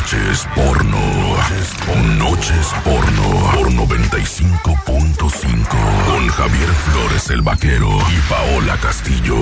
Noches porno. Noches porno. Por 95.5. Con Javier Flores el Vaquero y Paola Castillo.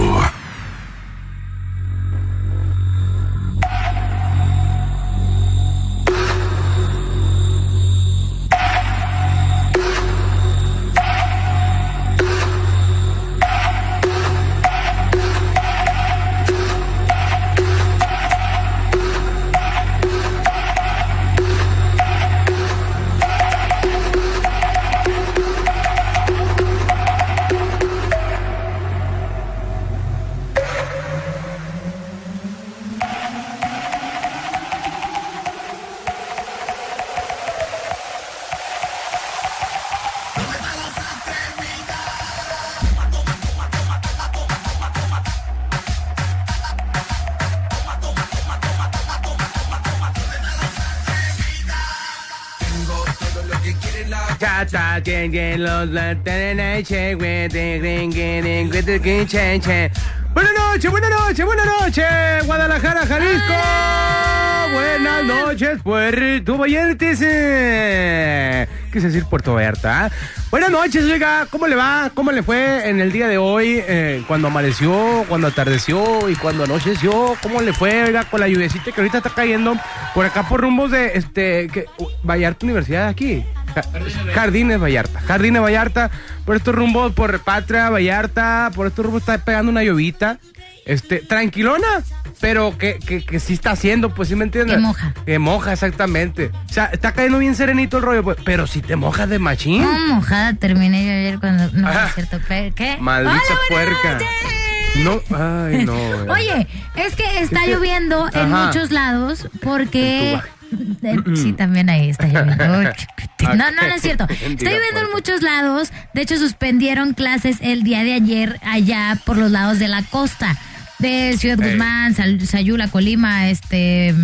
Buenas noches, buenas noches, buenas noches, Guadalajara, Jalisco. Buenas noches, Puerto Vallarta. eh. Quise decir Puerto Vallarta. Buenas noches, oiga, ¿cómo le va? ¿Cómo le fue en el día de hoy? eh, cuando amaneció, cuando atardeció y cuando anocheció. ¿Cómo le fue, oiga, con la lluviecita que ahorita está cayendo por acá por rumbos de este que, Vallarta Universidad aquí? Ja- Jardines Vallarta, Jardines Vallarta, por estos rumbos, por Patria Vallarta, por estos rumbos está pegando una llovita, este, tranquilona, pero que, que, que sí está haciendo, pues sí me entiendes. Que moja. Que moja, exactamente. O sea, está cayendo bien serenito el rollo, pues, pero si te mojas de machín. No, mojada terminé yo ayer cuando. No, Ah. es cierto. ¿Qué? Maldita Hola, puerca. No, ay, no. Oye, es que está lloviendo en muchos lados porque. Eh, sí, también ahí está lloviendo. No, no, no es cierto. Está lloviendo en muchos lados. De hecho, suspendieron clases el día de ayer allá por los lados de la costa. De Ciudad. Guzmán, Sayula, Colima, este.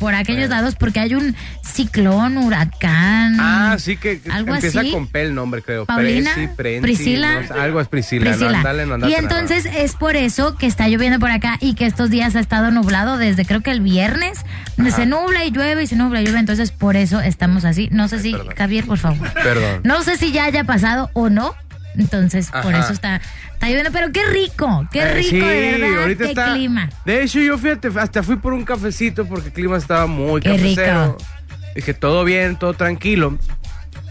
Por aquellos Ey. lados, porque hay un ciclón, huracán. Ah, sí que algo empieza así. con P el nombre, creo. Paulina, Priscila. no algo es Priscila. Priscila. No, ándale, y entonces es por eso que está lloviendo por acá y que estos días ha estado nublado desde creo que el viernes. donde Se nubla y llueve y se nubla y llueve. Entonces por eso estamos así. No sé si, perdón. Javier, por favor. Perdón. No sé si ya haya pasado o no. Entonces por Ajá. eso está, está lloviendo. Pero qué rico, qué Eh, rico sí, de verdad. ahorita qué está- clima. De hecho, yo fíjate, hasta fui por un cafecito porque el clima estaba muy Qué cafecero. rico. Dije, todo bien, todo tranquilo.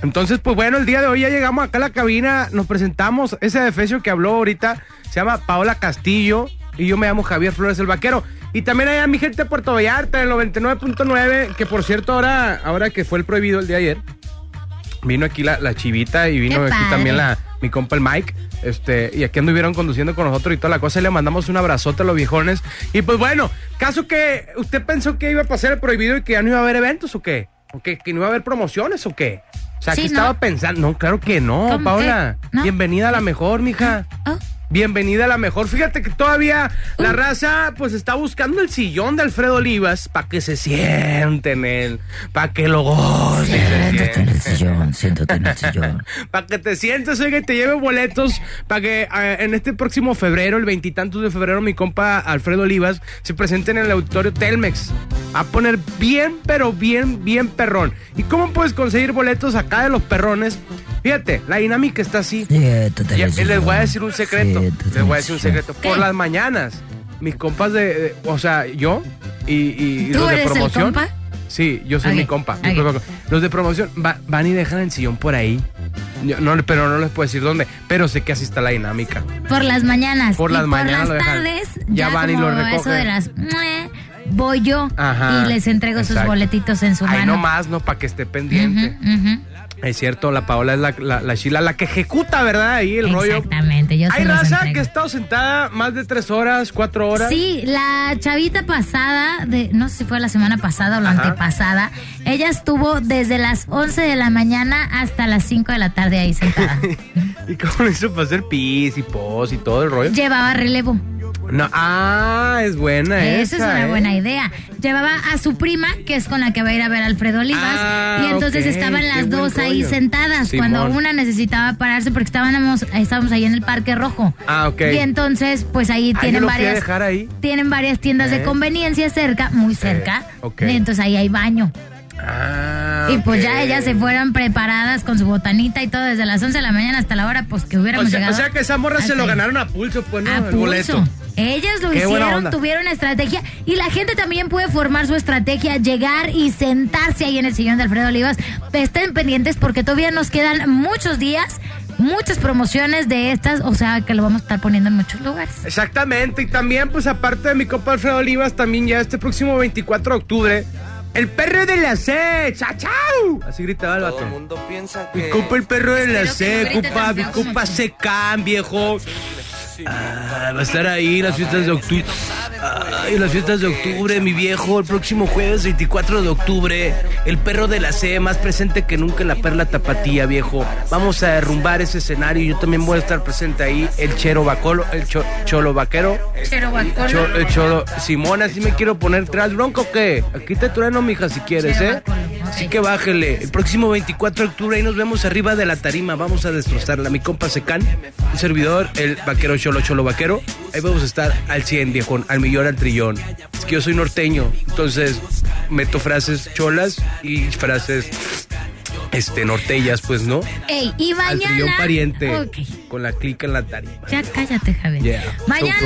Entonces, pues bueno, el día de hoy ya llegamos acá a la cabina, nos presentamos. Ese defecio que habló ahorita se llama Paola Castillo y yo me llamo Javier Flores el Vaquero. Y también hay a mi gente de Puerto Vallarta, el 99.9, que por cierto, ahora, ahora que fue el prohibido el día de ayer, vino aquí la, la chivita y vino aquí también la, mi compa el Mike. Este, y aquí anduvieron conduciendo con nosotros y toda la cosa. Y le mandamos un abrazote a los viejones. Y pues bueno, caso que usted pensó que iba a pasar el prohibido y que ya no iba a haber eventos o qué? ¿O que, que no iba a haber promociones o qué? O sea, Sí, que ¿no? estaba pensando. No, claro que no, ¿Cómo Paola. que? ¿No? Bienvenida a la mejor, mija. Oh, Bienvenida a la mejor. Fíjate que todavía la raza pues está buscando el sillón de Alfredo Olivas para que se siente en él, para que lo goce. siéntate en el sillón, siéntate en el sillón. Para que te sientes, oiga, y te lleve boletos para que eh, en este próximo febrero, el veintitantos de febrero, mi compa Alfredo Olivas se presente en el auditorio Telmex. A poner bien, pero bien, bien perrón. ¿Y cómo puedes conseguir boletos acá de los perrones? Fíjate, la dinámica está así. Siéntate en Ya, el les sillón. voy a decir un secreto. Les en voy a el decir un secreto. Por las mañanas, mis compas de, de- o sea, yo y, y ¿Tú los de eres el promoción. compa? Sí, yo soy mi compa. mi. Los de promoción va- van y dejan el sillón por ahí. Yo no, pero no les puedo decir dónde. Pero sé que así está la dinámica. Por las mañanas. Por y las mañanas lo Por las dejan. tardes, Ya ya, van y lo recogen. Eso de las. Voy yo Ajá, y les entrego sus boletitos en su Ahí mano. nomás, ¿no? Para que esté pendiente. Ujú. Es cierto, la Paola es la, la, la chila, la que ejecuta, ¿verdad? Ahí el rollo. Se Hay los raza entrego. que ha estado sentada más de tres horas, cuatro horas. Sí, la chavita pasada, de, no sé si fue la semana pasada o la Ajá. antepasada, ella estuvo desde las 11 de la mañana hasta las 5 de la tarde ahí sentada. ¿Y cómo lo hizo para hacer pis y pos y todo el rollo? Llevaba relevo. No, ah, es buena Esa es una ¿eh? buena idea. Llevaba a su prima, que es con la que va a ir a ver Alfredo Olivas, Ah, y entonces ok, estaban las dos ahí sentadas, Simón. cuando una necesitaba pararse porque estábamos, estábamos ahí en el Parque Rojo. Ah, ok. Y entonces, pues ahí Ah, tienen varias... dejar ahí. Tienen varias tiendas Eh. de conveniencia cerca, muy cerca. ok. Y entonces ahí hay baño. Ah, Y pues ya ellas se fueron preparadas con su botanita y todo desde las 11 de la mañana hasta la hora pues que hubiéramos O sea, llegado. o sea que esa morra se lo ganaron a pulso, pues, ¿no? A el pulso. boleto. Ellas lo Qué hicieron, tuvieron estrategia y la gente también puede formar su estrategia, llegar y sentarse ahí en el sillón de Alfredo Olivas. Estén pendientes porque todavía nos quedan muchos días, muchas promociones de estas, o sea que lo vamos a estar poniendo en muchos lugares. Exactamente, y también, pues aparte de mi copa Alfredo Olivas, también ya este próximo 24 de octubre, el perro de la C, ¡chachau! Así gritaba el Todo el vato. mundo piensa Mi que copa el perro de la C, copa, mi copa se can, viejo. Ah, al estar ahí en las fiestas de octubre. Ay, las fiestas de octubre, mi viejo. El próximo jueves 24 de octubre. El perro de la C, más presente que nunca en la perla tapatía, viejo. Vamos a derrumbar ese escenario. Yo también voy a estar presente ahí. El chero bacolo, el cho- cholo vaquero. Pero Cho- el cholo. Simón, así me quiero poner tras bronco, o ¿qué? Aquí te trueno, mija, si quieres, Chero ¿eh? bacolo. Así que bájele. El próximo 24 de octubre ahí nos vemos arriba de la tarima. Vamos a destrozarla. Mi compa Secán, un servidor, el vaquero cholo cholo vaquero. Ahí vamos a estar al 100, viejón, al millón, al trillón. Es que yo soy norteño, entonces meto frases cholas y frases este nortellas, pues, ¿no? Ey, y Al mañana. trillón pariente. Con la clica en la tarima. Ya cállate, Javier. Yeah. Mañana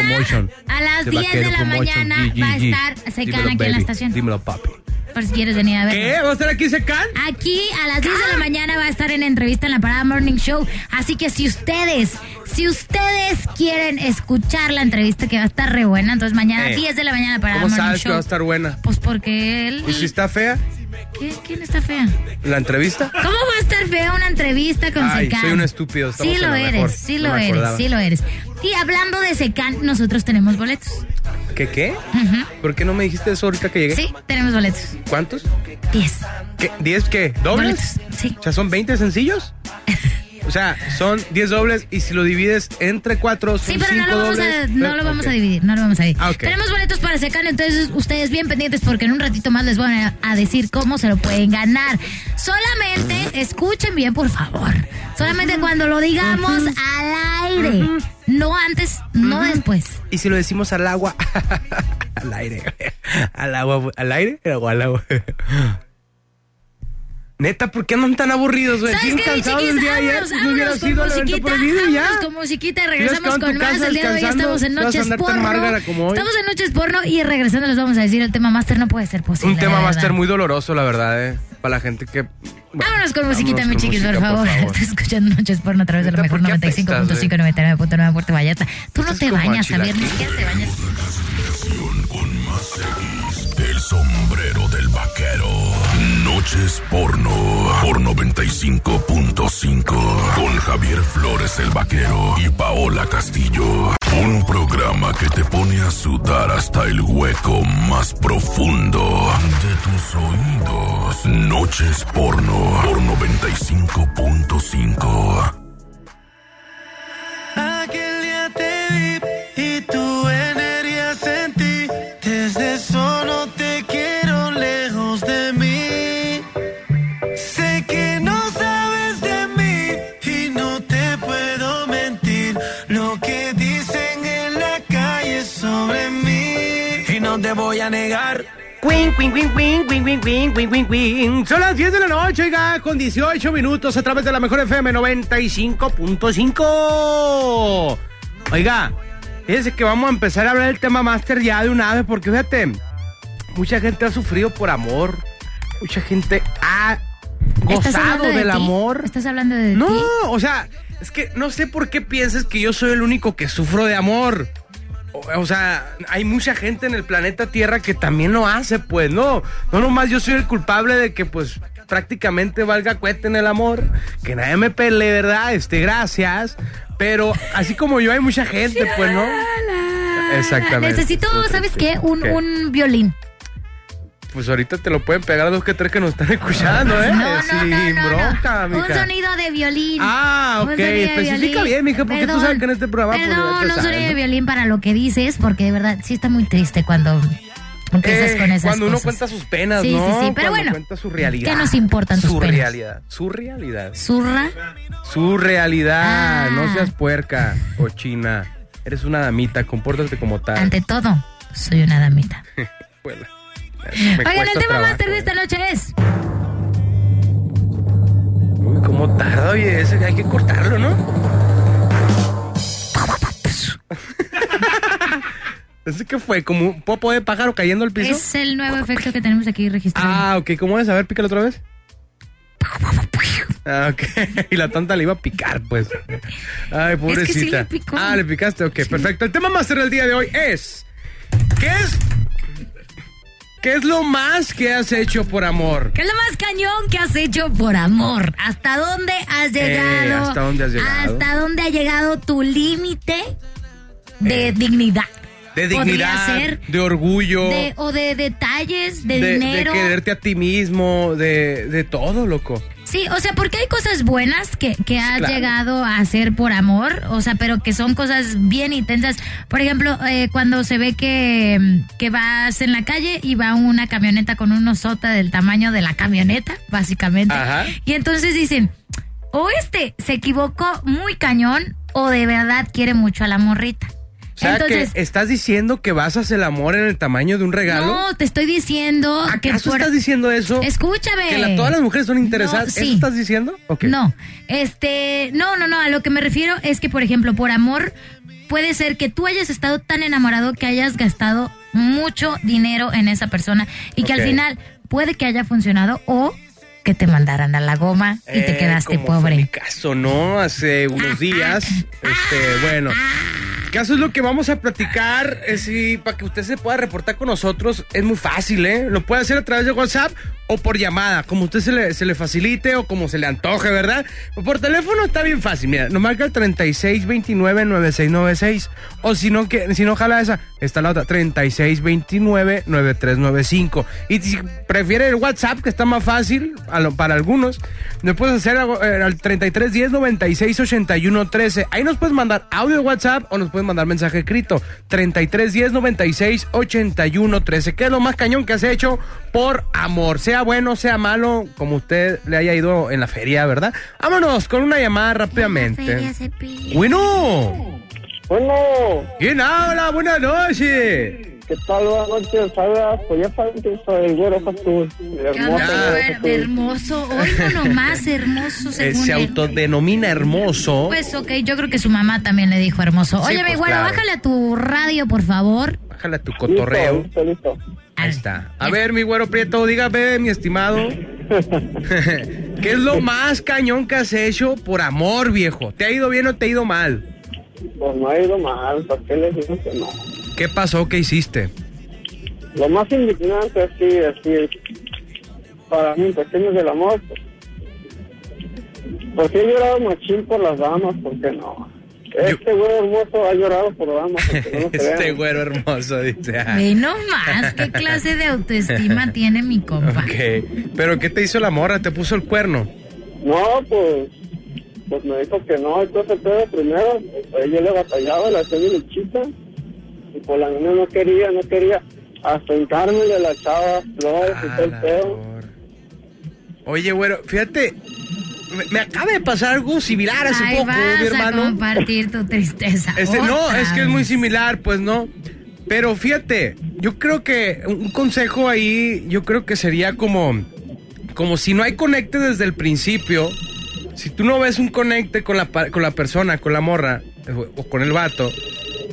a las De 10 de la mañana G, G, va a estar Secán Dímelo, aquí en la estación. Dímelo, papi. Por si quieres venir a ver. ¿Qué? ¿Va a estar aquí Secán? Aquí a las 10 de la mañana va a estar en entrevista en la Parada Morning Show. Así que si ustedes, si ustedes quieren escuchar la entrevista que va a estar re buena, entonces mañana Eh, 10 de la mañana Parada ¿Cómo Morning sabes que va a estar buena? Pues porque él. ¿Y si está fea ¿Qué? ¿Quién está fea? la entrevista? ¿Cómo va a estar fea una entrevista con Ay, Secán? soy un estúpido, Sí lo eres, mejor. sí lo eres, sí lo eres. Y hablando de Secán, nosotros tenemos boletos. ¿Qué qué? Ujú. ¿Por qué no me dijiste eso ahorita que llegué? Sí, tenemos boletos. ¿Cuántos? 10 ¿Qué? ¿10 qué? ¿Dobles? boletos. Sí. O sea, son 20 sencillos. O sea, son 10 dobles y si lo divides entre 4 son Sí, pero no 5 lo vamos, dobles. a, no lo vamos a dividir, no lo vamos a dividir. Ah. Tenemos boletos para Secán, entonces ustedes bien pendientes porque en un ratito más les voy a, a decir cómo se lo pueden ganar. Solamente escuchen bien, por favor. Solamente cuando lo digamos al aire. No antes, no después. Y si lo decimos al agua, al aire, al agua, al aire o al agua. Neta, ¿por qué andan tan aburridos, güey? ¿Sabes qué, cansados chiquis? del día ayer. Vámonos, pues, no hubiera vámonos con sido el prohibido ya. con musiquita y regresamos con más. El día de hoy estamos en Noches Porno. Estamos en Noches Porno y regresando les vamos a decir el tema Master no puede ser posible. Un tema verdad. muy doloroso, la verdad, ¿eh? Para la gente que... bueno, Vámonos con musiquita, vámonos mi chiquis, por música, favor. Estás escuchando Noches Porno a través de la Neta, mejor ¿por qué 95.5, 99.9 Puerto Vallarta. Tú no Estás te bañas, Javier, ni siquiera te bañas. Con más X, el sombrero del vaquero. Noches porno por 95.5 con Javier Flores el vaquero y Paola Castillo. Un programa que te pone a sudar hasta el hueco más profundo de tus oídos. Noches porno por 95.5. te voy a negar. Queen, queen, queen, queen, queen, queen, queen, queen, queen, queen. Son las 10 de la noche, oiga, con 18 minutos a través de la mejor FM 95.5. Oiga, fíjense que vamos a empezar a hablar del tema Master ya de una vez, porque fíjate, mucha gente ha sufrido por amor, mucha gente ha ¿Estás gozado de del ti? amor. ¿Estás hablando de No, ti? o sea, es que no sé por qué piensas que yo soy el único que sufro de amor. O, sea, hay mucha gente en el planeta Tierra que también lo hace, pues, no. No nomás yo soy el culpable de que, pues, prácticamente valga cuete en el amor. Que nadie me pele, ¿verdad? Este, gracias. Pero así como yo hay mucha gente, pues, ¿no? Exactamente. Necesito, ¿sabes qué? Un, ¿qué? un violín. Pues ahorita te lo pueden pegar a dos que tres que nos están escuchando, ¿eh? No, no, Sin no, no, no. bronca, Un mija. sonido de violín. Ah, Un ok. Especifica violín. bien, mija, porque tú Perdón, sabes que en este programa... pues, Perdón, un sabes, sonido de ¿no? violín para lo que dices, porque de verdad sí está muy triste cuando Eh, con esas cuando uno cosas. cuenta sus penas, Sí, ¿no? sí, sí, pero Cuando bueno, cuenta su realidad. ¿qué nos importan tus Su penas? realidad. Su realidad. Su realidad. Ah. No seas puerca, cochina. Eres una damita, compórtate como tal. Ante todo, soy una damita. Oigan, el tema trabajo, máster de eh. esta noche es. Uy, cómo tarda, oye, ese hay que cortarlo, ¿no? ¿Ese qué fue? ¿Como un popo de pájaro cayendo al piso? Es el nuevo efecto que tenemos aquí registrado. Ah, ok, ¿cómo es? A ver, pícalo otra vez. Ah, ok. Y la tonta le iba a picar, pues. Ay, pobrecita. Es que sí le picó. Ah, le picaste, ok, perfecto. El tema máster del día de hoy es. ¿Qué es? ¿Qué es lo más que has hecho por amor? ¿Qué es lo más cañón que has hecho por amor? ¿Hasta dónde has llegado? Eh, ¿hasta dónde has llegado? ¿Hasta dónde ha llegado tu límite de dignidad? De dignidad, ser de orgullo, de, o de detalles, de, de, de dinero. quererte a ti mismo, de, de todo, loco. Sí, o sea, porque hay cosas buenas que, que has Claro. llegado a hacer por amor, o sea, pero que son cosas bien intensas. Por ejemplo, eh, cuando se ve que, que vas en la calle y va una camioneta con un osota del tamaño de la camioneta, básicamente. Ajá. Y entonces dicen, o este se equivocó muy cañón, o de verdad quiere mucho a la morrita. O sea, entonces, que estás diciendo que basas el amor en el tamaño de un regalo. no, te estoy diciendo que ¿Acaso por- estás diciendo eso? Escúchame. Que la- todas las mujeres son interesadas. No, sí. ¿Eso estás diciendo? No, este, no, no, no, a lo que me refiero es que, por ejemplo, por amor, puede ser que tú hayas estado tan enamorado que hayas gastado mucho dinero en esa persona y que al final puede que haya funcionado o que te mandaran a la goma y te Eh, quedaste como fue mi pobre. caso, ¿no? Hace unos días. Este, bueno. Caso es lo que vamos a platicar. Es y para que usted se pueda reportar con nosotros, es muy fácil, ¿eh? Lo puede hacer a través de WhatsApp o por llamada, como usted se le, facilite o como se le antoje, ¿verdad? Por teléfono está bien fácil. Mira, nos marca el 3629-9696. O si no, que, si jala esa, está la otra, 3629-9395. Y si prefiere el WhatsApp, que está más fácil para algunos, nos puedes hacer eh, al 3310-968113. Ahí nos puedes mandar audio WhatsApp o nos puedes mandar mensaje escrito. 3310-968113. ¿Qué es lo más cañón que has hecho por amor? Sea bueno, sea malo, como usted le haya ido en la feria, ¿verdad? Vámonos con una llamada rápidamente. Feria se pide. Bueno, Bueno, ¿quién habla? Buenas noches. ¿Qué tal? Buenas noches, saludas. Pues ya saben que soy el güero el ¿Qué Hermoso oigo nomás hermoso Eh, según se autodenomina hermoso. Pues ok, yo creo que su mamá también le dijo hermoso. Sí, Oye, mi pues, güero, claro. bájale a tu radio, por favor. Bájale a tu cotorreo. Listo, listo, listo. Ahí está. A ver, mi güero Prieto, dígame, mi estimado. ¿Qué es lo más cañón que has hecho por amor, viejo? ¿Te ha ido bien o te ha ido mal? Pues no ha ido mal, ¿por qué les digo que no? ¿Qué pasó? ¿Qué hiciste? Lo más indignante, así, así, para mí, cuestiones del amor, pues, pues sí he llorado machín por las damas, ¿por qué no? Este güero hermoso ha llorado por damas, no Este güero hermoso, dice. ah, Ve nomás, qué clase de autoestima tiene mi compa. Ok. ¿Pero qué te hizo la morra? ¿Te puso el cuerno? No, pues, pues me dijo que no, entonces pero primero, pues, yo le batallaba, le hacía mi luchita, y pues la niña no quería, no quería, hasta encármele la chava, flores y todo el pedo. Oye, güero, fíjate, me, me acaba de pasar algo similar hace Ay, poco, vas mi a hermano. compartir tu tristeza. Este, no, es que es muy similar, pues no. Pero fíjate, yo creo que un consejo ahí, yo creo que sería como, como si no hay conecte desde el principio, si tú no ves un conecte con la, con la persona, con la morra, eh, o con el vato,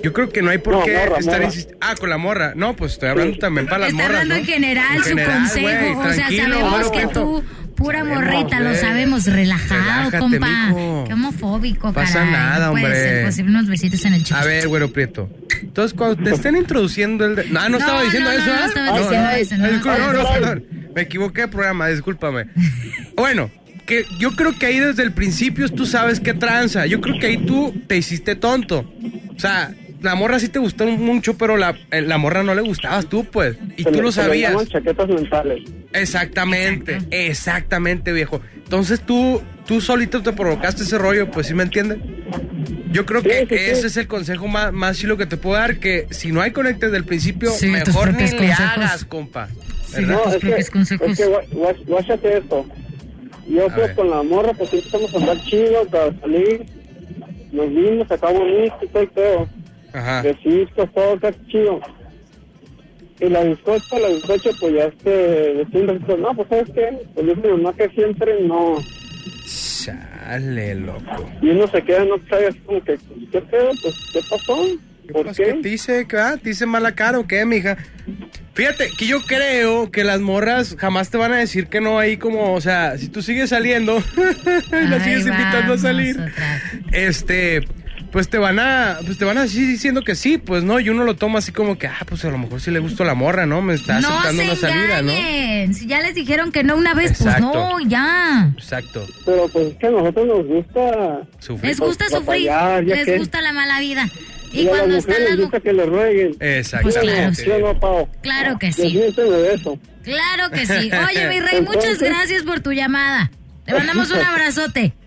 yo creo que no hay por No, qué morra, estar insistiendo. Ah, con la morra. No, pues estoy hablando Sí. también para las Está morras, hablando ¿no? en general En su general, consejo. o sea, sabemos bueno, que Prieto. tú, pura Sabemos, morrita, lo sabemos, relajado, Relájate, compa. mijo. Qué homofóbico, Pasa caray. nada, no puede hombre. ser posible unos besitos en el chico. A ver, güero Prieto. Entonces, cuando te estén introduciendo el... de- No, no, estaba No, diciendo no, eso, no, no ¿ah? estaba diciendo eso, no. no, no, perdón. Me equivoqué de programa, discúlpame. Bueno, que yo creo que ahí desde el principio tú sabes qué tranza. Yo creo que ahí tú te hiciste tonto. O sea, la morra sí te gustó mucho, pero la, eh, la morra no le gustabas tú, pues. Y Se tú le- lo se le sabías. llaman chaquetas mentales. Exactamente, exactamente, viejo. Entonces tú, tú solito te provocaste ese rollo, pues sí me entiendes. Yo creo Sí, que sí, sí. ese es el consejo más, más chilo que te puedo dar, que si no hay conecte desde el principio, mejor ni propios le consejos. hagas, compa. No, es que, es consejos. que guáchate esto. Yo A fui ver. con la morra, pues empezamos a andar chido, para salir. Nos vimos, acá bonito y todo el pedo. Ajá. De cisco, todo acá chido. Y la bizcocha, la bizcocha, pues ya este, decía un ratito, no, pues sabes qué, pues yo mi mamá que siempre no. Chale, loco. Y uno se queda, no sabe así como que, ¿qué pedo? Pues, ¿qué pasó? ¿Por Pues, ¿Qué qué? te dice, qué, ah? ¿Te dice mala cara o qué, mija? Fíjate que yo creo que las morras jamás te van a decir que no ahí como, o sea, si tú sigues saliendo, las sigues invitando a salir, este, pues te van a, pues te van a decir diciendo que sí, pues no, y uno lo toma así como que, ah, pues a lo mejor sí le gustó la morra, ¿no? Me está No aceptando se una salida, ¿no? Si ya les dijeron que no una vez, Exacto. pues no, ya. Exacto. Pero pues es que a nosotros nos gusta... Sufrir. Les gusta Pues, sufrir, batallar, les que- gusta la mala vida. Y Y a las cuando están las gusta que le rueguen. Exactamente. Pues claro, ¿Sí o no, Pau? Claro que sí. Desmiénteme de eso. Claro que sí. Oye, mi rey, muchas gracias por tu llamada. Te mandamos un abrazote.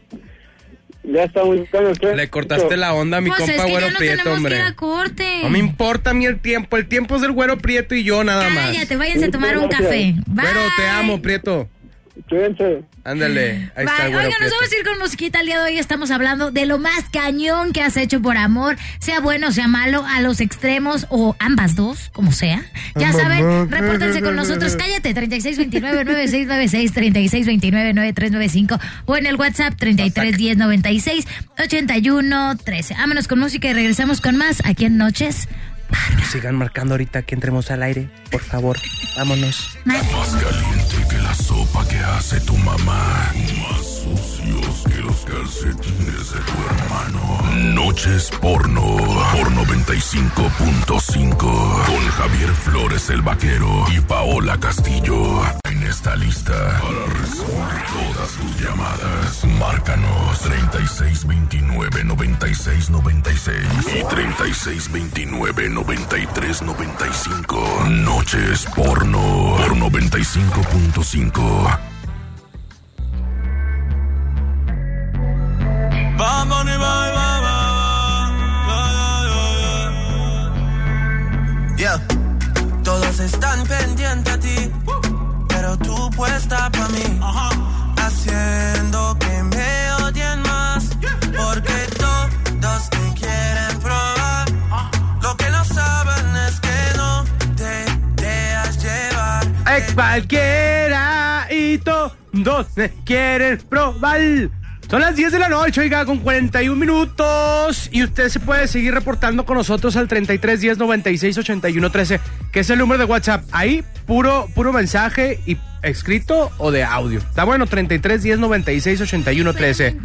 Ya está muy bueno. ¿qué? Le cortaste la onda a mi pues es compa que güero ya nos prieto, hombre. que ir a corte. No me importa a mí el tiempo, el tiempo es del güero prieto y yo nada más. Cállate, váyanse a tomar un café. Bye. Güero, te amo, prieto. Cuídense. Ándale, ahí está Bye. Oigan, nos vamos a ir con musiquita el día de hoy. Estamos hablando de lo más cañón que has hecho por amor, sea bueno, sea malo, a los extremos o ambas dos, como sea. Ya saben, repórtense con nosotros. Cállate, 3629-9696, 3629-9395 o en el WhatsApp 331096-8113. Vámonos con música y regresamos con más aquí en Noches. Sigan marcando ahorita que entremos al aire, por favor. Vámonos. Más caliente sopa que hace tu mamá. Más sucios que los calcetines de tu hermano. Noches porno. Por 95.5. Con Javier Flores el Vaquero y Paola Castillo. En esta lista. Para recibir todas tus llamadas. Márcanos 3629-9696 y 3629-9395. Noches porno. Por 95.5. probar. Son las 10 de la noche, oiga, con 41 minutos. Y usted se puede seguir reportando con nosotros al 33 10 96 81 13, que es el número de WhatsApp. Ahí, puro, puro mensaje y escrito o de audio. Está bueno, 33 10 96 81 13.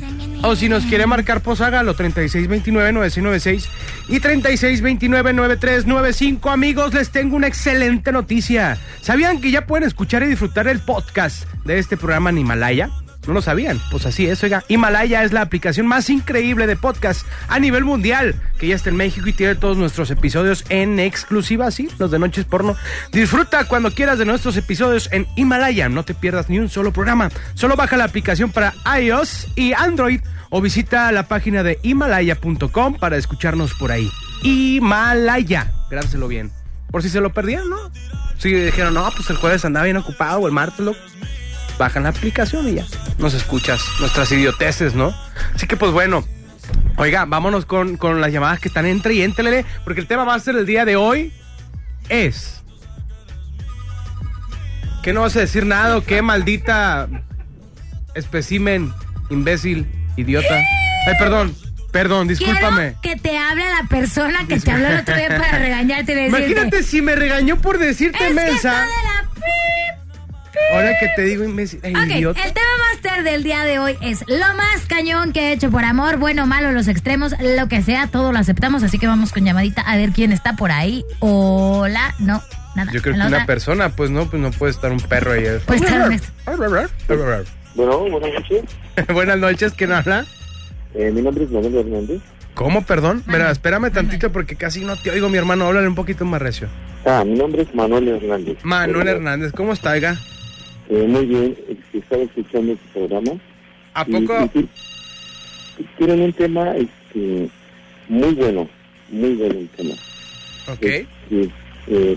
O si nos quiere marcar, pues hágalo, 36 29 9696 y 36 29 9395. Amigos, les tengo una excelente noticia. ¿Sabían que ya pueden escuchar y disfrutar el podcast de este programa en Himalaya? ¿No lo sabían? Pues así es, oiga. Himalaya es la aplicación más increíble de podcast a nivel mundial, que ya está en México y tiene todos nuestros episodios en exclusiva, sí, los de Noches Porno. Disfruta cuando quieras de nuestros episodios en Himalaya, no te pierdas ni un solo programa. Solo baja la aplicación para iOS y Android o visita la página de himalaya.com para escucharnos por ahí. Himalaya, grábselo bien. Por si se lo perdían, ¿no? Si dijeron, no, pues el jueves andaba bien ocupado o el martes, bajan la aplicación y ya nos escuchas nuestras idioteces, ¿no? Así que pues bueno, oiga, vámonos con, con las llamadas que están entre y entre, porque el tema máster del día de hoy es... ¿Qué no vas a decir nada o qué maldita especimen, imbécil, idiota? Ay, perdón, perdón, discúlpame. Quiero que te hable la persona que te habló el otro día para regañarte y decirte. Imagínate si me regañó por decirte Es que mensa. está de la Ahora que te digo imbécil, ay, Ok, idiota. el tema máster del día de hoy es lo más cañón que he hecho por amor, bueno, malo, los extremos, lo que sea, todo lo aceptamos, así que vamos con llamadita a ver quién está por ahí. Hola, no, nada. Yo creo ¿En que una persona, pues no, pues no puede estar un perro ahí. Pues claro. Bueno, buenas noches. Buenas noches, ¿quién habla? Eh, mi nombre es Manuel Hernández. ¿Cómo, perdón? Mira, espérame tantito porque casi no te oigo, mi hermano. Háblale un poquito más recio. Ah, mi nombre es Manuel Hernández. Manuel Hernández, ¿cómo está, oiga? Eh, muy bien, este, estaba escuchando este programa. ¿A poco? y- y tienen un tema este, muy bueno, muy bueno el tema. Ok. Este, eh,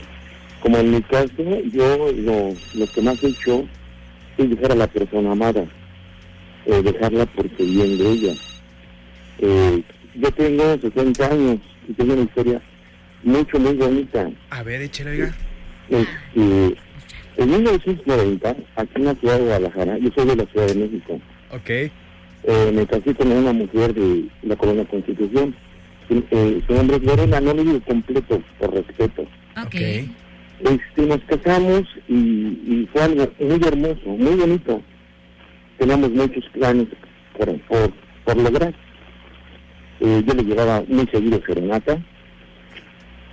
como en mi caso, yo lo, lo que más he hecho es dejar a la persona amada, eh, dejarla porque bien de ella. Eh, yo tengo 60 años y tengo una historia mucho, muy bonita. A ver, échale, oiga. Este, en 1990, aquí en la ciudad de Guadalajara, yo soy de la Ciudad de México, Ok. eh, me casé con una mujer de la Colonia Constitución. Su, eh, su nombre es Lorena, no lo digo completo por respeto. Ok. Este, nos casamos y, y fue algo muy hermoso, muy bonito. Teníamos muchos planes por, por, por lograr. Eh, yo le llevaba muy seguido serenata,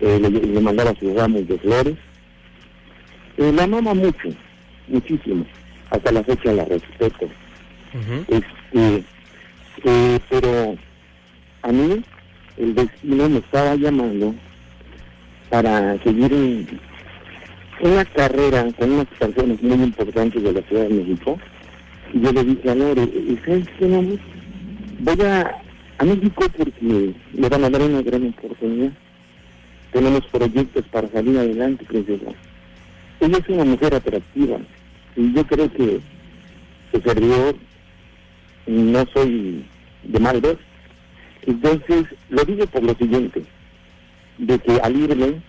eh, le, le mandaba sus ramos de flores. Eh, la amaba mucho, muchísimo. Hasta la fecha la respeto. Este, eh, pero a mí el destino me estaba llamando para seguir en una carrera con unas personas muy importantes de la Ciudad de México. Y yo le dije a Lore, "Eh, ¿sabes qué, mami? Voy a, a México porque me van a dar una gran oportunidad. Tenemos proyectos para salir adelante, princesa. Ella es una mujer atractiva y yo creo que su servidor no soy de mal ver. Entonces, lo digo por lo siguiente, de que al irme,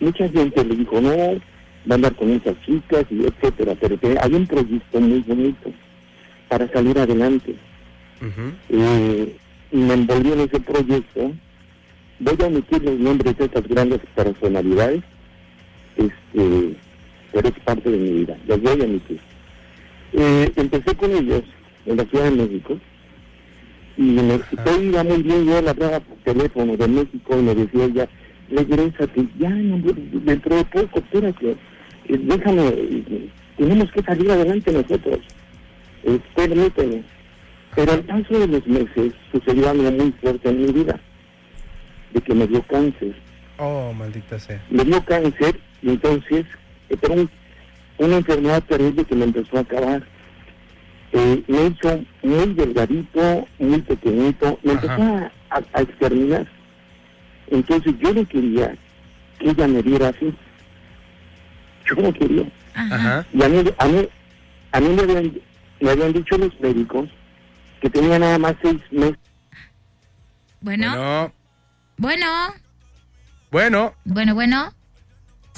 mucha gente le dijo, no, va a andar con esas chicas y etcétera, pero que hay un proyecto muy bonito para salir adelante. Ujú. Eh, y me envolví en ese proyecto. Voy a omitir los nombres de estas grandes personalidades, este, pero es parte de mi vida, los voy a omitir. Eh, empecé con ellos en la Ciudad de México y me, todo iba muy bien, yo le hablaba por teléfono de México y me decía ella, regrésate, ya no, dentro de poco, espérate, eh, déjame, eh, tenemos que salir adelante nosotros, eh, permíteme. Pero al paso de los meses sucedió algo muy fuerte en mi vida, de que me dio cáncer. Oh, maldita sea. Me dio cáncer y entonces eh, pero un- una enfermedad terrible que me empezó a acabar. Eh, me hizo muy delgadito, muy pequeñito, me Ajá. empezó a, a- a exterminar. Entonces yo no quería que ella me viera así. Yo no quería. Ajá. Y a mí, a mí, a mí me, habían, me habían dicho los médicos que tenía nada más seis meses. Bueno, bueno, bueno. bueno, bueno.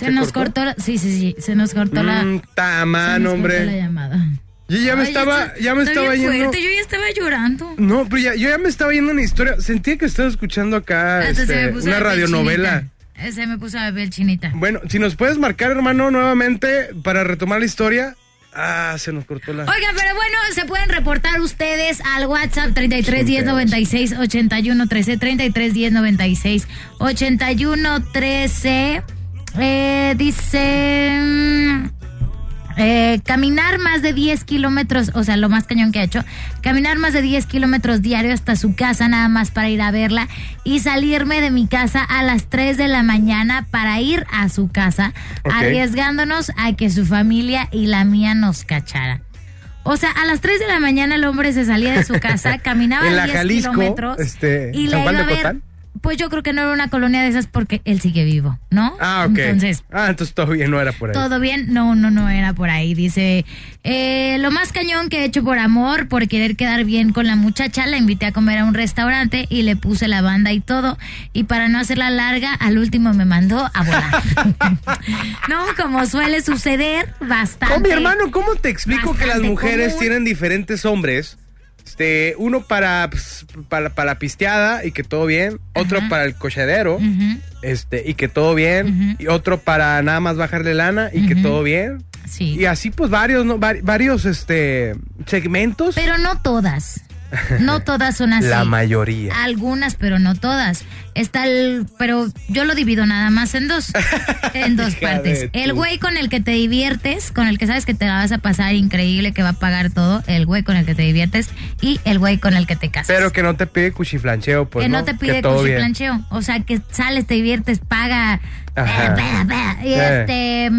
Se, ¿Se nos cortó? cortó la... Sí, sí, sí. Se nos cortó la... Mm, tamán, la hombre. llamada. Yo ya me estaba, ya me estaba yendo. fuerte, Yo ya estaba llorando. No, pero ya, yo ya me estaba yendo una historia. Sentía que estaba escuchando acá se este, una radionovela. Eh, Se me puso la piel chinita. Bueno, si nos puedes marcar, hermano, nuevamente para retomar la historia. Ah, se nos cortó la. Oigan, pero bueno, se pueden reportar ustedes al WhatsApp 33 10 96 81 13 33 10 96 81 13. Eh, dice. mm, eh, caminar más de 10 kilómetros, o sea, lo más cañón que ha hecho, caminar más de 10 kilómetros diario hasta su casa nada más para ir a verla y salirme de mi casa a las 3 de la mañana para ir a su casa, arriesgándonos a que su familia y la mía nos cachara. O sea, a las 3 de la mañana el hombre se salía de su casa, caminaba En la 10 Jalisco, kilómetros este, y Juan iba a ver. Pues yo creo que no era una colonia de esas porque él sigue vivo, ¿no? Ah, ok. Entonces, Ah, entonces todo bien, no era por ahí. ¿Todo bien? No, no, no era por ahí. Dice, eh, lo más cañón que he hecho por amor, por querer quedar bien con la muchacha, la invité a comer a un restaurante y le puse la banda y todo. Y para no hacerla larga, al último me mandó a volar. no, como suele suceder bastante. Oh, mi hermano, ¿cómo te explico que las mujeres común. tienen diferentes hombres? Este, uno para, pues, para, para la pisteada y que todo bien, otro Ajá. para el cochadero, Ujú, este, y que todo bien, y otro para nada más bajarle lana y que todo bien. sí. Y así pues varios, ¿no? Vari- varios este segmentos. Pero no todas. No todas son así. La mayoría. Algunas, pero no todas. Está el, pero yo lo divido nada más en dos, en dos partes. El güey con el que te diviertes, con el que sabes que te la vas a pasar increíble, que va a pagar todo, el güey con el que te diviertes y el güey con el que te casas. Pero que no te pide cuchiflancheo, pues. que no, te pide bien. cuchiplancheo. O sea, que sales, te diviertes, paga. Ajá. peda, peda. Y Eh. este,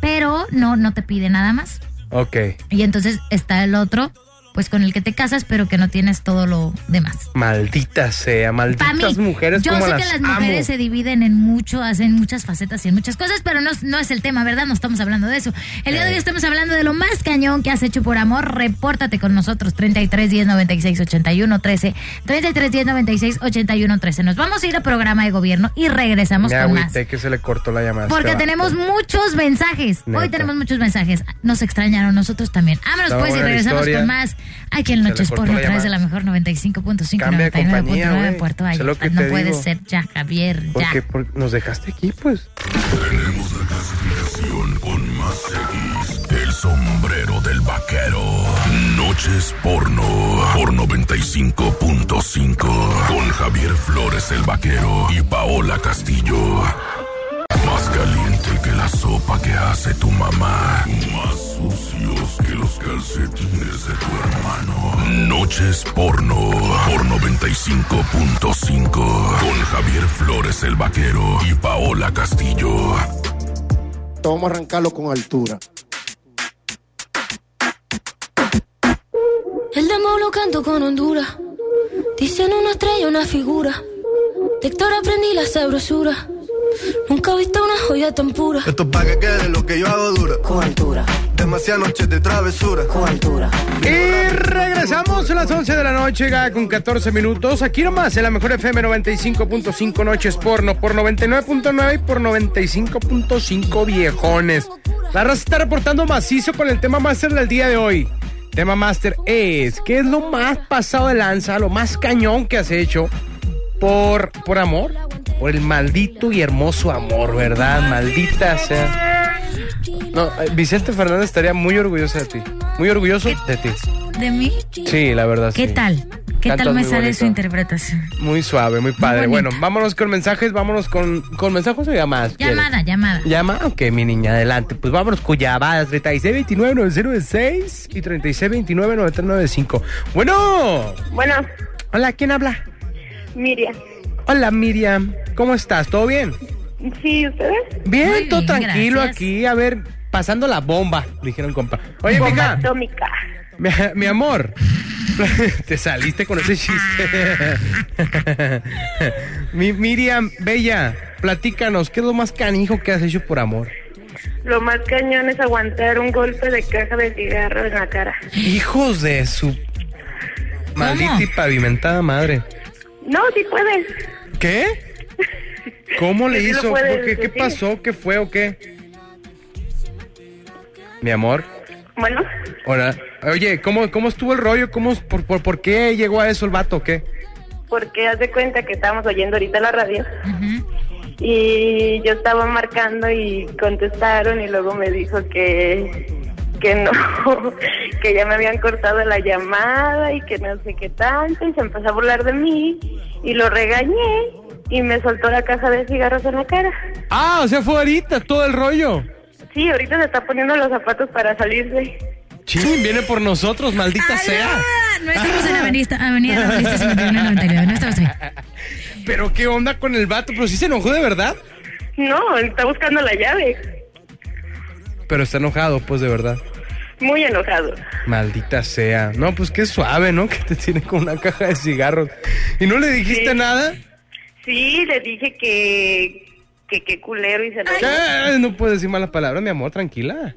pero no, no te pide nada más. Ok. Y entonces está el otro, pues con el que te casas, pero que no tienes todo lo demás. Maldita sea, malditas mí, mujeres yo como sé las que las mujeres amo. se dividen en mucho, hacen muchas facetas y en muchas cosas, pero no, no es el tema, ¿verdad? No estamos hablando de eso. El día de hoy estamos hablando de lo más cañón que has hecho por amor. Repórtate con nosotros, 33 10 96 81 13. 33 10 96 81 13. Nos vamos a ir a programa de gobierno y regresamos Me con más. que se le cortó la llamada. Porque este tenemos muchos mensajes. Hoy tenemos muchos mensajes. Nos extrañaron nosotros también. Vámonos Está pues y regresamos historia. con más. Aquí en Noches Porno a través de la mejor 95.5, Cambia de compañía, 99.9 güey. Puerto Sé lo Vallarta. que No puede digo. ser ya, Javier, ya. Porque, porque nos dejaste aquí, pues. Tenemos la clasificación con más X. El sombrero del vaquero. Noches porno. Por 95.5. Con Javier Flores el vaquero y Paola Castillo. Más caliente que la sopa que hace tu mamá. Los calcetines de tu hermano. Noches porno. Por 95.5. Con Javier Flores el vaquero y Paola Castillo. Vamos a arrancarlo con altura. El demo lo canto con Honduras. Dicen una estrella, una figura. De Héctor aprendí la sabrosura. Nunca he visto una joya tan pura. Esto es pa' que quede lo que yo hago dura. Con altura, Demasiadas noches de travesura. con altura. Y regresamos a las 11 de la noche, ya con 14 minutos. Aquí nomás, en la mejor FM 95.5 Noches Porno, por 99.9 y por 95.5 Viejones. La raza está reportando macizo con el tema máster del día de hoy. Tema máster es, ¿qué es lo más pasado de lanza, lo más cañón que has hecho por, por amor? Por el maldito y hermoso amor, ¿verdad? Maldita sea. No, eh, Vicente Fernández estaría muy orgulloso de ti. Muy orgulloso de ti. ¿De mí? Sí, la verdad. ¿Qué sí. tal? ¿Qué Cantas tal me sale bonito. su interpretación? Muy suave, muy padre. bueno, vámonos con mensajes, vámonos con, con mensajes o llamadas. ¿quieres? Llamada, llamada. ¿Llama? Ok, mi niña, adelante. Pues vámonos con llamadas. 3629-9096 y 3629-9395. Bueno. Bueno, Hola, ¿quién habla? Miriam. Hola, Miriam. ¿Cómo estás? ¿Todo bien? Sí, ¿ustedes? Bien, Muy todo bien, tranquilo gracias. aquí. A ver, pasando la bomba, dijeron compa. Oye, Bomba mija. atómica. Mi, mi amor, te saliste con ese chiste. mi, Miriam, Bella, platícanos, ¿qué es lo más canijo que has hecho por amor? Lo más cañón es aguantar un golpe de caja de cigarro en la cara. Hijos de su maldita y pavimentada madre. No, sí puedes. ¿Qué? ¿Cómo le Sí, hizo? puedes ¿Por qué, ¿Qué decir. pasó? ¿Qué fue o qué? Mi amor, Bueno, hola. Oye, ¿cómo, cómo estuvo el rollo? ¿Cómo, por, por, ¿Por qué llegó a eso el vato o qué? porque haz de cuenta que estábamos oyendo ahorita la radio y yo estaba marcando y contestaron y luego me dijo que que no, que ya me habían cortado la llamada y que no sé qué tanto y se empezó a burlar de mí y lo regañé y me soltó la caja de cigarros en la cara. Ah, o sea, fue ahorita todo el rollo. Sí, ahorita se está poniendo los zapatos para salirse. Chin, viene por nosotros, maldita sea. No estamos en Avenida, Avenida Novelista 5199, no estamos ahí. Pero qué onda con el vato, pero sí se enojó de verdad. No, está buscando la llave. Pero está enojado, pues de verdad. Muy enojado. Maldita sea. No, pues qué suave, ¿no? Que te tiene con una caja de cigarros. ¿Y no le dijiste Sí. nada? Sí, le dije que que qué culero y se lo ¿Qué? No puedes decir malas palabras, mi amor, tranquila.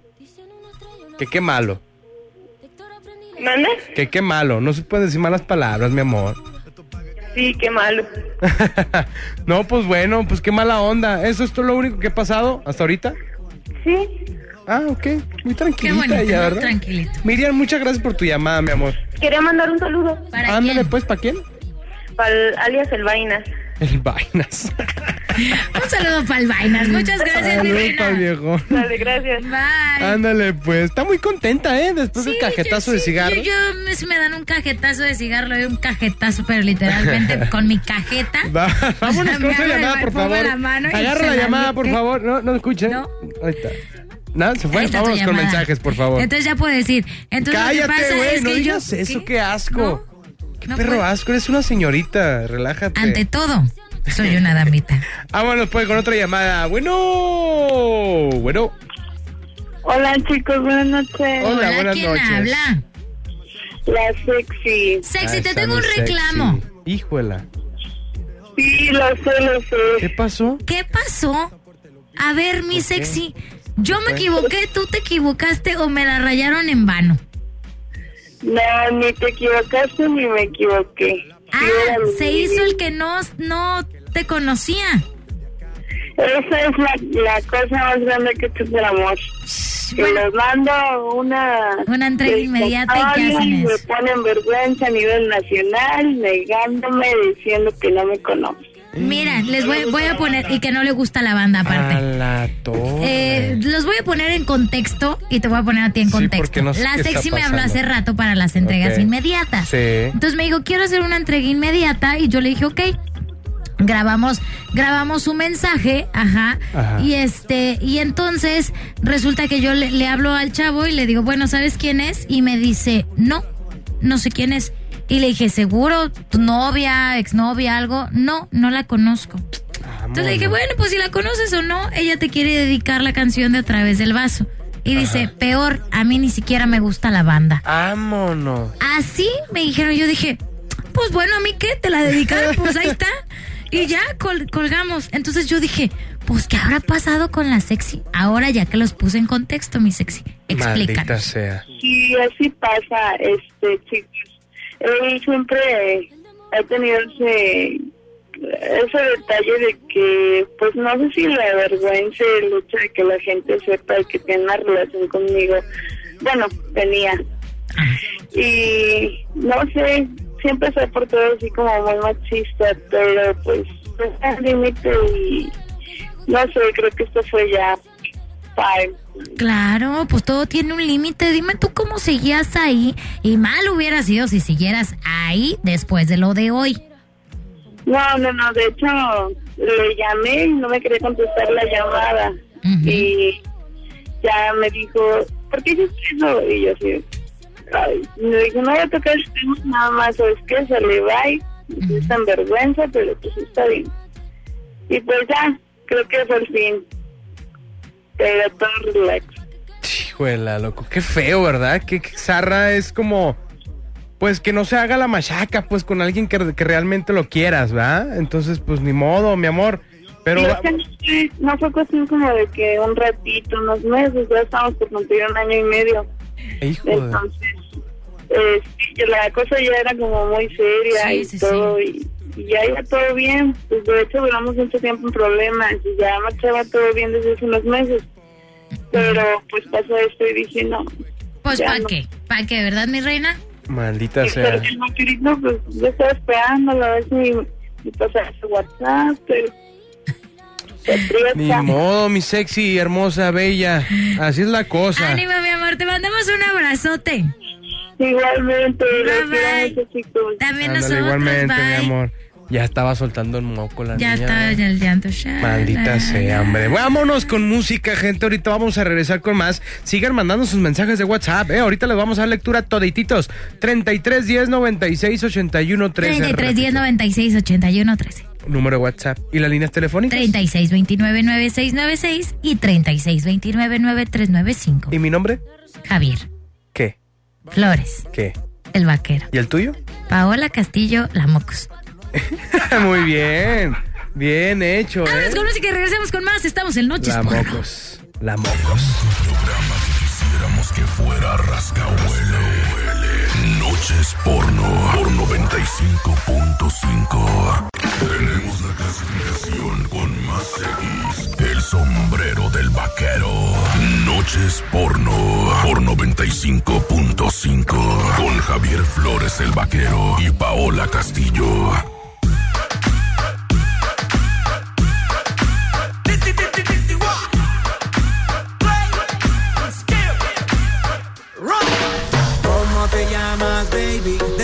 Que qué malo. ¿Manda? Que qué malo. No se pueden decir malas palabras, mi amor. Sí, qué malo. no, pues bueno, pues qué mala onda. ¿Eso es todo lo único que ha pasado hasta ahorita? Sí. Ah, ok. Muy Qué tranquilita bonito, ella, ¿no? ¿verdad? Tranquilito. Miriam, muchas gracias por tu llamada, mi amor. Quería mandar un saludo ¿Para Ándale, quién? pues, ¿para quién? para alias el Vainas. El Vainas. Un saludo para el Vainas. Muchas gracias, reina. pa'l viejo. Dale, gracias. Bye. Ándale, pues. Está muy contenta, ¿eh? Después del Sí, cajetazo yo- de sí, cigarro. Yo, si me dan un cajetazo de cigarro, le doy un cajetazo, pero literalmente con mi cajeta. Va, vámonos con agarro llamada, por favor. la mano y Agarra la la llamada, por ¿qué? favor. No, no escucha. No. Ahí está. Nada, se fue. Vámonos con llamada. mensajes, por favor. Entonces ya puedo decir. Entonces Cállate, pasa güey. es No que digas yo, eso, ¿qué? qué asco. qué no perro puedo. asco. Eres una señorita. Relájate. Ante todo, soy una damita. Vámonos, pues, con otra llamada. Bueno. Bueno. Hola, chicos, buenas noches. Hola, buenas ¿quién noches. habla? La sexy. Sexy, Ah, te tengo un reclamo. sexy. Híjola. Sí, lo sé, lo ¿Qué sé. pasó? ¿Qué pasó? A ver, mi sexy, yo me equivoqué, tú te equivocaste o me la rayaron en vano. No, ni te equivocaste ni me equivoqué. Ah, se hizo el que no, no te conocía. Esa es la, la cosa más grande que es el amor. Que Bueno. les mando una... Una entrega inmediata y ¿qué hacen me ponen vergüenza a nivel nacional, negándome, diciendo que no me conocen. Mira, les voy, voy a poner, y que no le gusta la banda A aparte. la. Eh, los voy a poner en contexto y te voy a poner a ti en contexto. porque no sé la sexy me habló hace rato para las entregas inmediatas. Sí. Entonces me dijo, quiero hacer una entrega inmediata y yo le dije, ok. Grabamos, grabamos su mensaje, ajá, Ajá. y este, y entonces resulta que yo le, le hablo al chavo y le digo, bueno, ¿sabes quién es? Y me dice, no, no sé quién es. Y le dije, ¿seguro? ¿Tu novia, exnovia, algo? No, no la conozco. Entonces le dije, bueno, pues si la conoces o no, ella te quiere dedicar la canción de A través del vaso. Y dice, peor, a mí ni siquiera me gusta la banda. Vámonos. Así me dijeron, yo dije, pues bueno, a mí qué, te la dedicaron, pues ahí está. Y ya col- colgamos. Entonces yo dije, pues ¿qué habrá pasado con la sexy? Ahora ya que los puse en contexto, mi sexy. Maldita Explícanos. sea. Sí, así pasa, este, chicos. Él siempre ha tenido ese, ese detalle de que, pues no sé si le avergüence el hecho de que la gente sepa que tiene una relación conmigo. Bueno, tenía. Y no sé, siempre se ha portado así como muy machista, pero pues está al límite y no sé, creo que esto fue ya Claro, pues todo tiene un límite. Dime tú cómo seguías ahí. Y mal hubiera sido si siguieras ahí después de lo de hoy. No, no, no, de hecho le llamé y no me quería contestar la llamada. Ujú. Y ya me dijo, ¿por qué hiciste eso? Y yo así, ay, me dijo, no voy a tocar el tema nada más, ¿sabes qué? Se le va y está en vergüenza, pero pues está bien. Y pues ya, creo que fue el fin. Pero todo relax. Hijuela, loco. Qué feo, ¿verdad? Qué qué zarra es como. Pues que no se haga la machaca, pues con alguien que, que realmente lo quieras, ¿verdad? Entonces, pues ni modo, mi amor. Pero. Que no fue- no fue cuestión como de que un ratito, unos meses, ya estamos por cumplir un año y medio. Hijo de- Entonces, eh, sí, la cosa ya era como muy seria Sí, y sí, todo, y, y ya iba todo bien. Pues de hecho duramos mucho tiempo en problemas y ya marchaba todo bien desde hace unos meses. Pero pues pasó esto y dije, no. Pues ¿para no. qué? ¿Para qué? ¿Verdad, mi reina? Maldita Y sea. pero el vaquerito, pues yo estaba esperando a ver si me pasaba su WhatsApp, pero... Ni modo, mi sexy, hermosa, bella. Así es la cosa. Ánimo, mi amor, te mandamos un abrazote. Igualmente, Bye, bye. mucho, chicos. También Ándale, nosotros, igualmente, mi bye. amor. Ya estaba soltando el moco la Ya niña. ya el llanto. Maldita sea, hombre. Vámonos con música, gente. Ahorita vamos a regresar con más. Sigan mandando sus mensajes de WhatsApp, ¿eh? Ahorita les vamos a dar lectura todititos. 33 10 96 81 13. 33 10 96 81 13. Número de WhatsApp. ¿Y las líneas telefónicas? 36 29 9696 y 36 29 9395. ¿Y mi nombre? Javier ¿Qué? Flores, ¿Qué? el vaquero. ¿Y el tuyo? Paola Castillo, la mocos. Muy bien. Bien hecho, Vámonos ¿eh? con música y regresemos con más. Estamos en Noches La Porno. mocos. La mocos. programa que quisiéramos que fuera rascahuele. Noches porno por 95.5. Tenemos la clasificación con más X. El sombrero del vaquero. Noches porno por 95.5. Con Javier Flores el vaquero y Paola Castillo.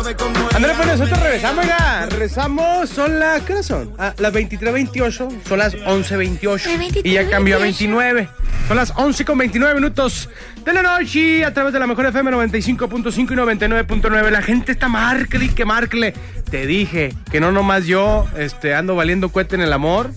Andrés, pues ella nosotros regresamos, oiga. Regresamos, son las. ¿Qué hora son? Ah, las 23.28, son las 11.28. Y ya cambió a 29. Son las 11 con 29 minutos de la noche a través de la mejor FM 95.5 y 99.9. La gente está marcle y que marcle. Te dije que no nomás yo este, ando valiendo cuete en el amor.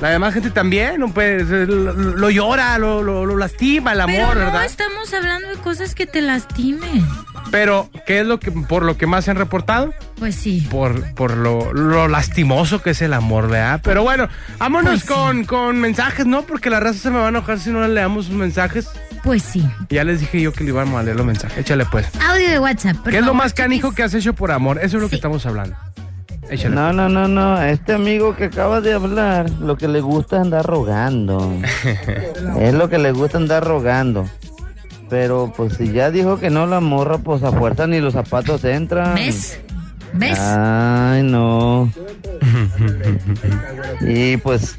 La demás gente también, no puede, lo, lo llora, lo, lo- lo lastima el amor, Pero no ¿verdad? estamos hablando de cosas que te lastimen. Pero, ¿qué es lo que por lo que más se han reportado? Pues sí. por, por lo, lo lastimoso que es el amor, ¿verdad? Pero bueno, vámonos Pues sí. con, con mensajes, ¿no? Porque la raza se me va a enojar si no le leamos sus mensajes. Pues sí. Ya les dije yo que le íbamos a leer los mensajes. Échale pues. Audio de WhatsApp. ¿Qué es lo más canijo chiquis. que has hecho por amor? Eso es lo que estamos hablando. Échale. No, no, no, no. Este amigo que acaba de hablar, lo que le gusta es andar rogando. es lo que le gusta andar rogando. Pero pues si ya dijo que no la morra, pues a fuerza ni los zapatos entran. ¿Ves? ¿Ves? Ay, no. y pues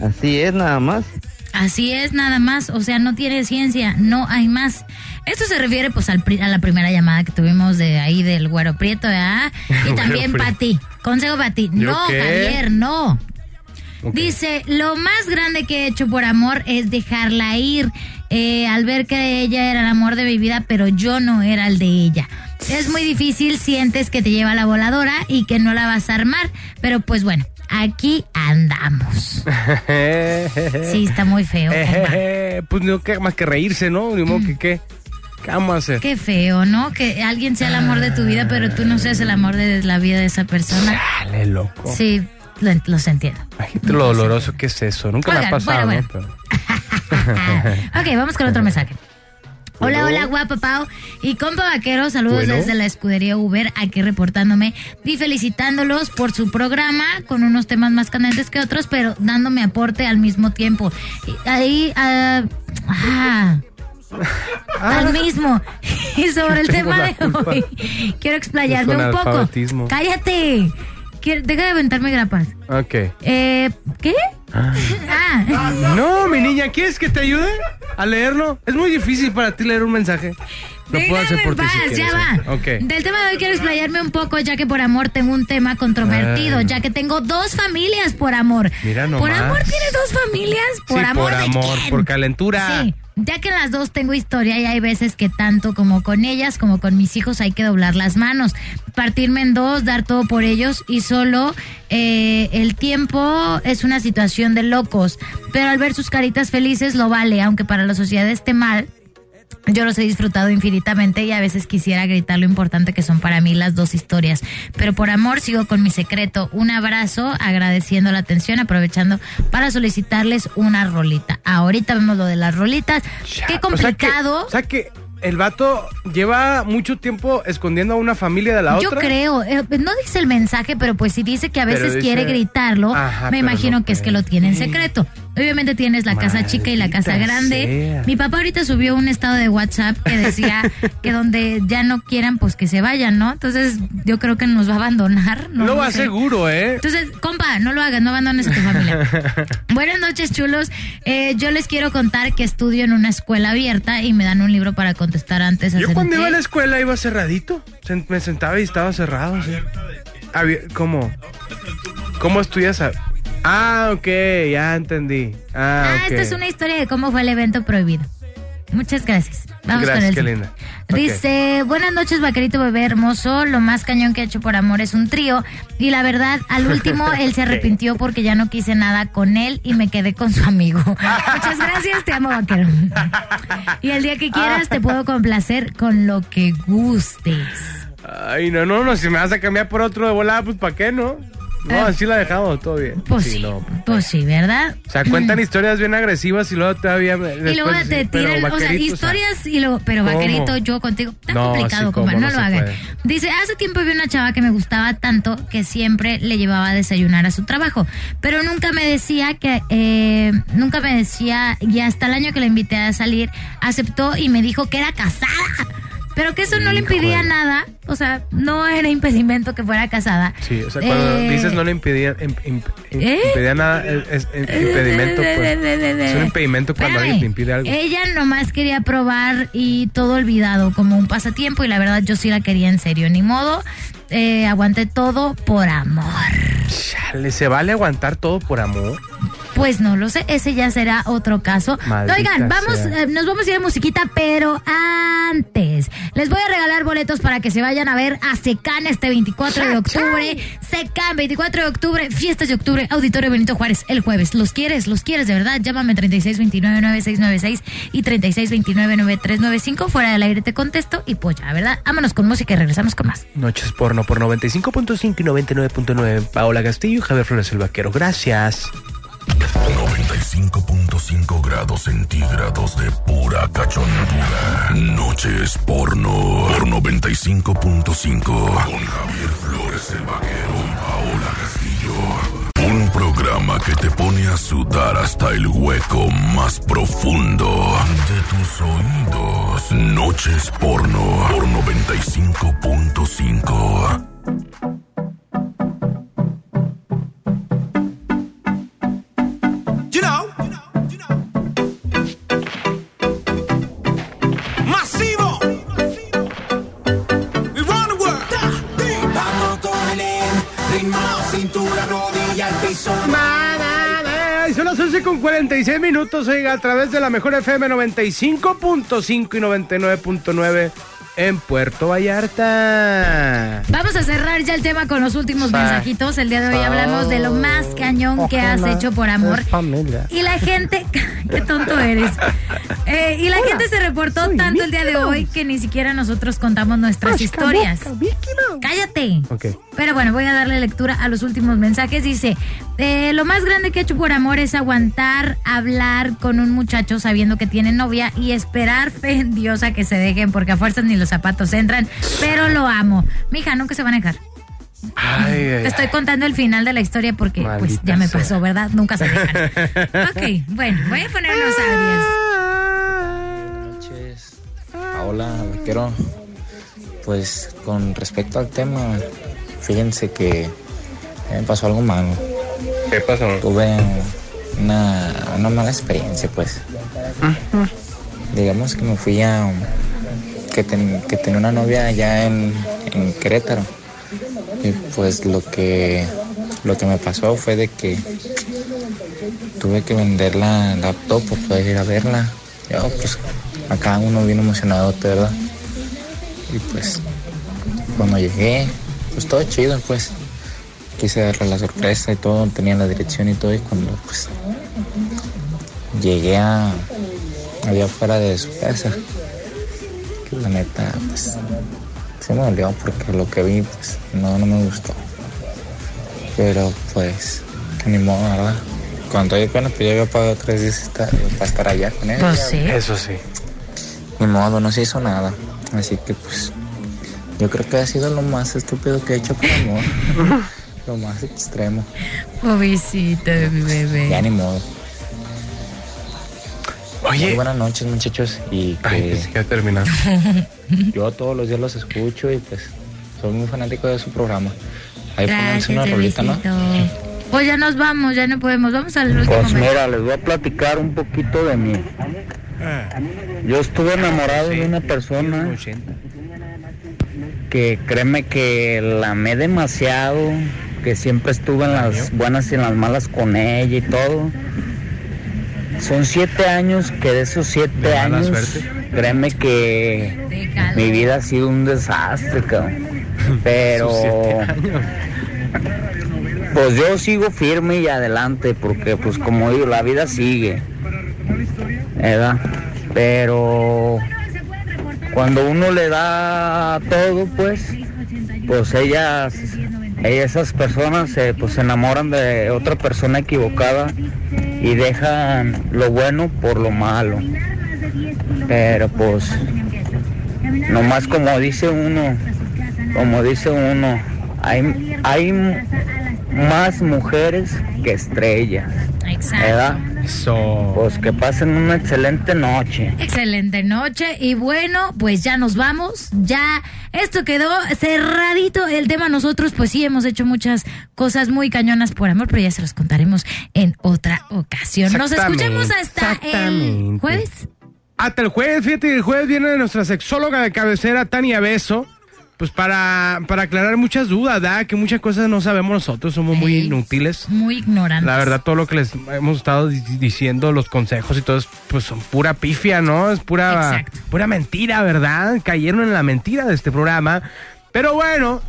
así es nada más. Así es, nada más. O sea, no tiene ciencia, no hay más. Esto se refiere pues al a la primera llamada que tuvimos de ahí del Güero Prieto, ¿verdad? Y también para ti. Consejo para ti. ¿Yo No, qué? Javier, no. Dice, lo más grande que he hecho por amor es dejarla ir eh, al ver que ella era el amor de mi vida, pero yo no era el de ella. Es muy difícil, sientes que te lleva la voladora y que no la vas a armar, pero pues bueno, aquí andamos. Sí, está muy feo. pues no queda más que reírse, ¿no? Ni modo que qué. ¿Qué vamos a hacer? Qué feo, ¿no? Que alguien sea el amor de tu vida, pero tú no seas el amor de la vida de esa persona. Dale, loco. Sí, lo, los entiendo. Imagínate lo doloroso que es eso. Nunca me ha Oigan, pasado, bueno, ¿no? ok, vamos con otro mensaje. Hola, hola, guapa Pau. Y compa vaquero, saludos Bueno. desde la escudería Uber, aquí reportándome y felicitándolos por su programa, con unos temas más candentes que otros, pero dándome aporte al mismo tiempo. Y Ahí, ah, ah, al mismo. Y sobre el tema de culpa. hoy, quiero explayarme un poco. Cállate. Quiero- deja de aventarme grapas. Ok. Eh, ¿qué? Ah, No, mi niña, ¿quieres que te ayude a leerlo? Es muy difícil para ti leer un mensaje. Lo puedo hacer por ti si ya ¿eh? va. Ok. Del tema de hoy quiero explayarme un poco, ya que por amor tengo un tema controvertido, Ay. ya que tengo dos familias por amor. Mira ¿Por nomás. amor tienes dos familias? ¿Por Sí, amor por de amor, quién? por calentura. Sí, ya que las dos tengo historia y hay veces que tanto como con ellas como con mis hijos hay que doblar las manos, partirme en dos, dar todo por ellos y solo eh, el tiempo es una situación de locos, pero al ver sus caritas felices lo vale, aunque para la sociedad esté mal. Yo los he disfrutado infinitamente y a veces quisiera gritar lo importante que son para mí las dos historias. Pero por amor sigo con mi secreto. Un abrazo, agradeciendo la atención, aprovechando para solicitarles una rolita. Ahorita vemos lo de las rolitas. Ya, Qué o sea que- complicado. O sea que, el vato lleva mucho tiempo escondiendo a una familia de la Yo otra. creo, eh, no dice el mensaje, pero pues si dice que a veces dice- quiere gritarlo, Ajá, me imagino no que es que lo tiene en secreto. Obviamente tienes la casa chica y la casa grande. sea. Mi papá ahorita subió un estado de WhatsApp que decía que donde ya no quieran, pues que se vayan, ¿no? Entonces yo creo que nos va a abandonar. No lo lo va sé. seguro, ¿eh? Entonces, compa, no lo hagas, no abandones a tu familia. Buenas noches, chulos. Eh, yo les quiero contar que estudio en una escuela abierta y me dan un libro para contestar antes. Yo cuando iba a la escuela iba cerradito. Me sentaba y estaba cerrado. sí. ¿Cómo? ¿Cómo estudias? a- Ah, ok, ya entendí. Ah, Ah, esta es una historia de cómo fue el evento prohibido. Muchas gracias. Vamos Gracias, con el qué linda. Dice, buenas noches, vaquerito bebé hermoso. Lo más cañón que he hecho por amor es un trío. Y la verdad, al último, él se arrepintió porque ya no quise nada con él y me quedé con su amigo. Muchas gracias, te amo, vaquero. Y el día que quieras, te puedo complacer con lo que gustes. Ay, no, no, no, si me vas a cambiar por otro de volada, pues ¿para qué, no? No, así la ha dejado, todo bien. Pues sí, no. pues sí, ¿verdad? O sea, cuentan historias bien agresivas y luego todavía. y luego te tiran, o sea, historias y luego, pero ¿Cómo? vaquerito, yo contigo. Está No, complicado, sí, compa, no, no lo hagan. puede. Dice, hace tiempo vi una chava que me gustaba tanto que siempre le llevaba a desayunar a su trabajo, pero nunca me decía que, eh, nunca me decía, y hasta el año que la invité a salir, aceptó y me dijo que era casada. Pero que eso no le impedía nada, o sea, no era impedimento que fuera casada. Sí, o sea, cuando Eh, dices no le impedía, im- im- im- ¿Eh? impedía nada, es, es- es impedimento, pues. Es un impedimento cuando Espérame. alguien te impide algo. Ella nomás quería probar y todo olvidado como un pasatiempo y la verdad yo sí la quería en serio. Ni modo, eh, aguanté todo por amor. Chale, ¿se vale aguantar todo por amor? Pues no lo sé, ese ya será otro caso. Maldita Oigan, vamos, eh, nos vamos a ir a musiquita, pero antes les voy a regalar boletos para que se vayan a ver a Secan este 24 de octubre. Secan, 24 de octubre, fiestas de octubre, Auditorio Benito Juárez, el jueves. ¿Los quieres? ¿Los quieres de verdad? Llámame 3629-9696 y 3629-9395. Fuera del aire te contesto y pues ya, ¿verdad? Vámonos con música y regresamos con más. Noches porno por 95.5 y 99.9. Paola Castillo y Javier Flores el Vaquero. Gracias. 95.5 grados centígrados de pura cachondura. Noches porno por 95.5. Con Javier Flores el Vaquero y Paola Castillo. Un programa que te pone a sudar hasta el hueco más profundo de tus oídos. Noches porno por 95.5. 46 minutos, oiga, a través de la mejor FM 95.5 y 99.9 en Puerto Vallarta. Vamos a cerrar ya el tema con los últimos mensajitos. El día de hoy hablamos de lo más cañón que has hecho por amor. Y la gente, qué tonto eres. Eh, y la gente se reportó tanto el día de hoy que ni siquiera nosotros contamos nuestras historias. Cállate. Ok. Pero bueno, voy a darle lectura a los últimos mensajes. Dice, eh, lo más grande que he hecho por amor es aguantar hablar con un muchacho sabiendo que tiene novia y esperar fe en Dios a que se dejen porque a fuerzas ni los zapatos entran. Pero lo amo. Mija, nunca se van a dejar. Ay, ay, Te estoy contando el final de la historia porque pues ya me sea. pasó, ¿verdad? Nunca se dejan. ok, bueno, voy a poner los audios. noches. Hola, vaquero. Pues con respecto al tema, fíjense que me pasó algo malo. ¿Qué pasó? Tuve una, una mala experiencia, pues. Digamos que me fui a. que, ten- que tenía una novia allá en, en Querétaro. Y pues lo que. lo que me pasó fue de que tuve que vender la laptop para poder ir a verla. Yo, pues, acá uno bien emocionado, ¿verdad? Y pues, cuando llegué, pues todo chido, pues. Quise darle la sorpresa y todo, tenía la dirección y todo, y cuando, pues, llegué a. allá afuera de su casa, que la neta, pues, se me dolió porque lo que vi, pues, no, no me gustó. Pero, pues, ni modo, ¿verdad? Cuando yo apenas pues, yo había pagado tres días estar- para estar allá con ella. Pues sí. Eso sí. Ni modo, no se hizo nada. Así que pues yo creo que ha sido lo más estúpido que he hecho por amor. lo más extremo. Pobrecito de mi bebé. Ya ni modo. Oye. Muy buenas noches muchachos y que Ay, ya terminado. yo todos los días los escucho y pues soy muy fanático de su programa. Ahí Gracias, pónganse una rolita, ¿no? Pues ya nos vamos, ya no podemos. Vamos al último Pues mira, les voy a platicar un poquito de mí. Yo estuve enamorado de una persona que créeme que la amé demasiado, que siempre estuve en las buenas y en las malas con ella y todo. Son siete años que de esos siete años, suerte. créeme que mi vida ha sido un desastre, cabrón. Pero pues yo sigo firme y adelante porque pues como digo, la vida sigue. ¿Verdad? Pero cuando uno le da todo, pues, pues ella esas personas eh, pues se enamoran de otra persona equivocada y dejan lo bueno por lo malo. Pero pues, nomás como dice uno, como dice uno, hay, hay más mujeres que estrellas. ¿Verdad? Eso. Pues que pasen una excelente noche. Excelente noche y bueno, pues ya nos vamos. Ya esto quedó cerradito el tema. Nosotros pues sí hemos hecho muchas cosas muy cañonas por amor, pero ya se los contaremos en otra ocasión. Nos escuchamos hasta el jueves. Hasta el jueves, fíjate que el jueves viene nuestra sexóloga de cabecera, Tania Beso, pues para, para aclarar muchas dudas, ¿verdad? Que muchas cosas no sabemos nosotros, somos muy inútiles. Muy ignorantes. La verdad, todo lo que les hemos estado di- diciendo, los consejos y todo, es, pues son pura pifia, ¿no? Es pura, pura mentira, ¿verdad? Cayeron en la mentira de este programa. Pero bueno,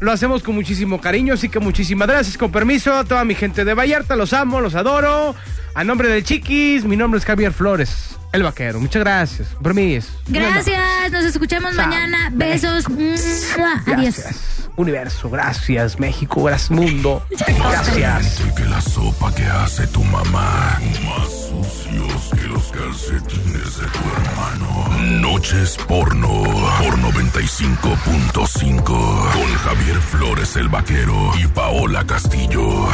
lo hacemos con muchísimo cariño, así que muchísimas gracias. Con permiso, a toda mi gente de Vallarta, los amo, los adoro. A nombre del Chiquis, mi nombre es Javier Flores, el vaquero. Muchas gracias. Permiso. Gracias, nos escuchamos mañana. Besos. Mua. Adiós. Gracias, universo. Gracias, México. Gracias, mundo. Gracias. que la sopa que hace tu mamá. Más sucios que los calcetines de tu hermano. Noches porno. Por 95.5. Con Javier Flores el vaquero y Paola Castillo.